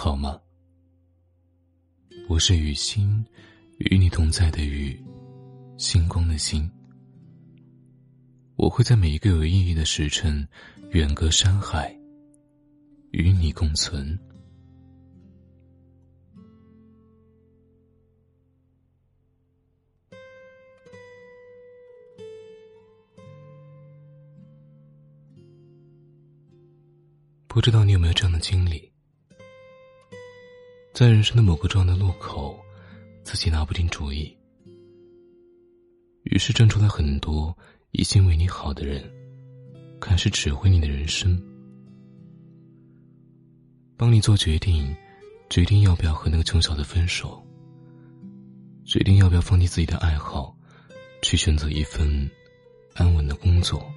好吗？我是雨欣，与你同在的雨，星光的星。我会在每一个有意义的时辰，远隔山海，与你共存。不知道你有没有这样的经历？在人生的某个重要的路口，自己拿不定主意，于是站出来很多一心为你好的人，开始指挥你的人生，帮你做决定，决定要不要和那个穷小子分手，决定要不要放弃自己的爱好，去选择一份安稳的工作，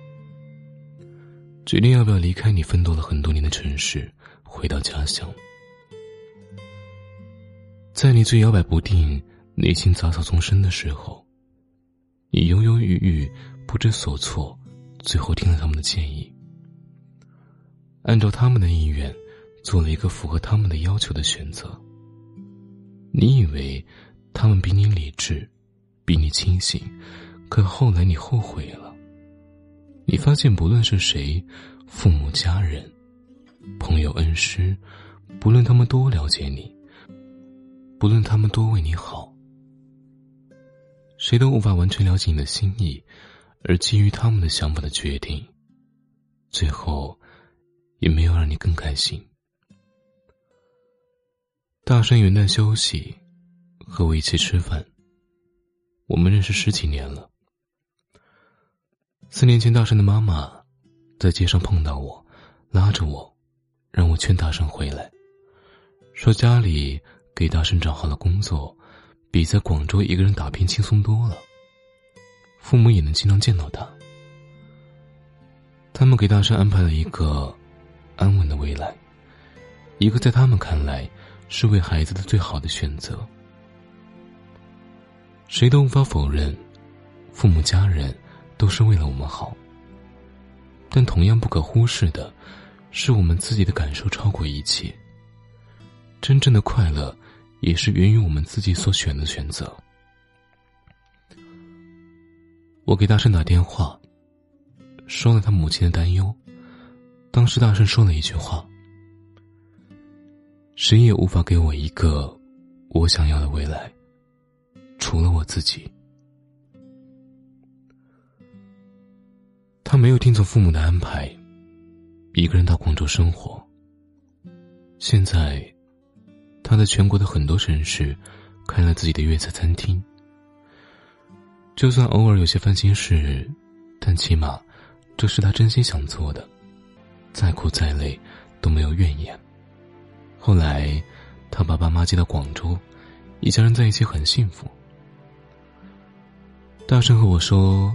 决定要不要离开你奋斗了很多年的城市，回到家乡。在你最摇摆不定、内心杂草丛生的时候，你犹犹豫豫、不知所措，最后听了他们的建议，按照他们的意愿，做了一个符合他们的要求的选择。你以为他们比你理智，比你清醒，可后来你后悔了。你发现，不论是谁，父母、家人、朋友、恩师，不论他们多了解你。不论他们多为你好，谁都无法完全了解你的心意，而基于他们的想法的决定，最后也没有让你更开心。大山元旦休息，和我一起吃饭。我们认识十几年了。四年前，大山的妈妈在街上碰到我，拉着我，让我劝大山回来，说家里。给大圣找好了工作，比在广州一个人打拼轻松多了。父母也能经常见到他。他们给大圣安排了一个安稳的未来，一个在他们看来是为孩子的最好的选择。谁都无法否认，父母家人都是为了我们好。但同样不可忽视的，是我们自己的感受超过一切。真正的快乐。也是源于我们自己所选的选择。我给大圣打电话，说了他母亲的担忧。当时大圣说了一句话：“谁也无法给我一个我想要的未来，除了我自己。”他没有听从父母的安排，一个人到广州生活。现在。他在全国的很多城市开了自己的粤菜餐厅。就算偶尔有些烦心事，但起码这是他真心想做的，再苦再累都没有怨言。后来，他把爸妈接到广州，一家人在一起很幸福。大声和我说：“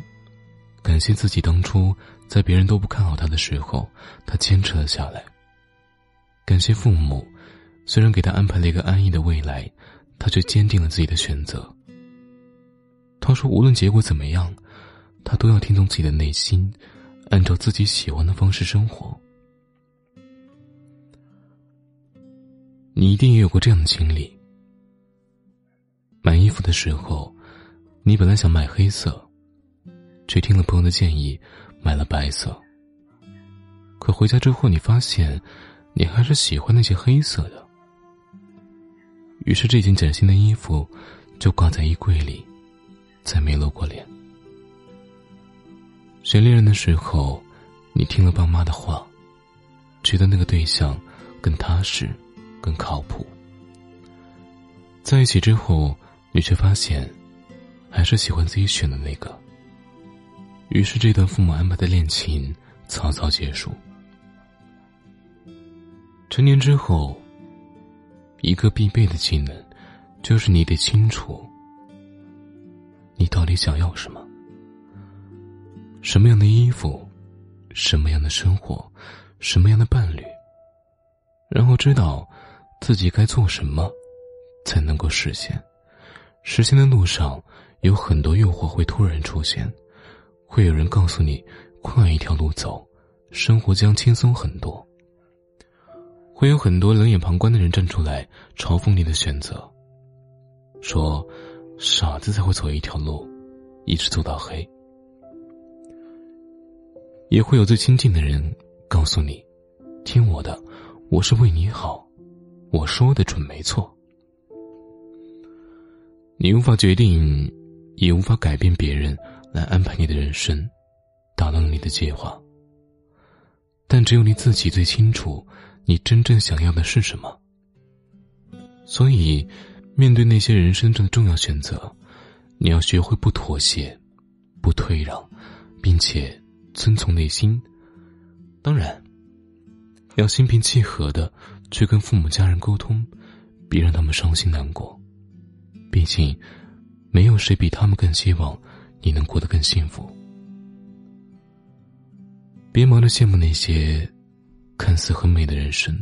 感谢自己当初在别人都不看好他的时候，他坚持了下来。感谢父母。”虽然给他安排了一个安逸的未来，他却坚定了自己的选择。他说：“无论结果怎么样，他都要听从自己的内心，按照自己喜欢的方式生活。”你一定也有过这样的经历：买衣服的时候，你本来想买黑色，却听了朋友的建议买了白色。可回家之后，你发现，你还是喜欢那些黑色的。于是，这件崭新的衣服就挂在衣柜里，再没露过脸。选恋人的时候，你听了爸妈的话，觉得那个对象更踏实、更靠谱。在一起之后，你却发现，还是喜欢自己选的那个。于是，这段父母安排的恋情草草结束。成年之后。一个必备的技能，就是你得清楚，你到底想要什么，什么样的衣服，什么样的生活，什么样的伴侣，然后知道自己该做什么，才能够实现。实现的路上有很多诱惑会突然出现，会有人告诉你，换一条路走，生活将轻松很多。会有很多冷眼旁观的人站出来嘲讽你的选择，说：“傻子才会走一条路，一直走到黑。”也会有最亲近的人告诉你：“听我的，我是为你好，我说的准没错。”你无法决定，也无法改变别人来安排你的人生，打乱了你的计划。但只有你自己最清楚，你真正想要的是什么。所以，面对那些人生中的重要选择，你要学会不妥协，不退让，并且遵从内心。当然，要心平气和的去跟父母家人沟通，别让他们伤心难过。毕竟，没有谁比他们更希望你能过得更幸福。别忙着羡慕那些看似很美的人生，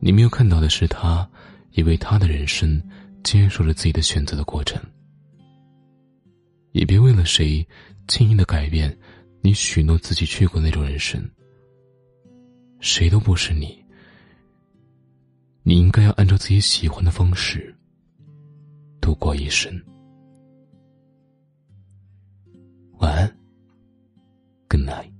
你没有看到的是，他也为他的人生接受了自己的选择的过程。也别为了谁轻易的改变，你许诺自己去过那种人生。谁都不是你，你应该要按照自己喜欢的方式度过一生。晚安，Good night。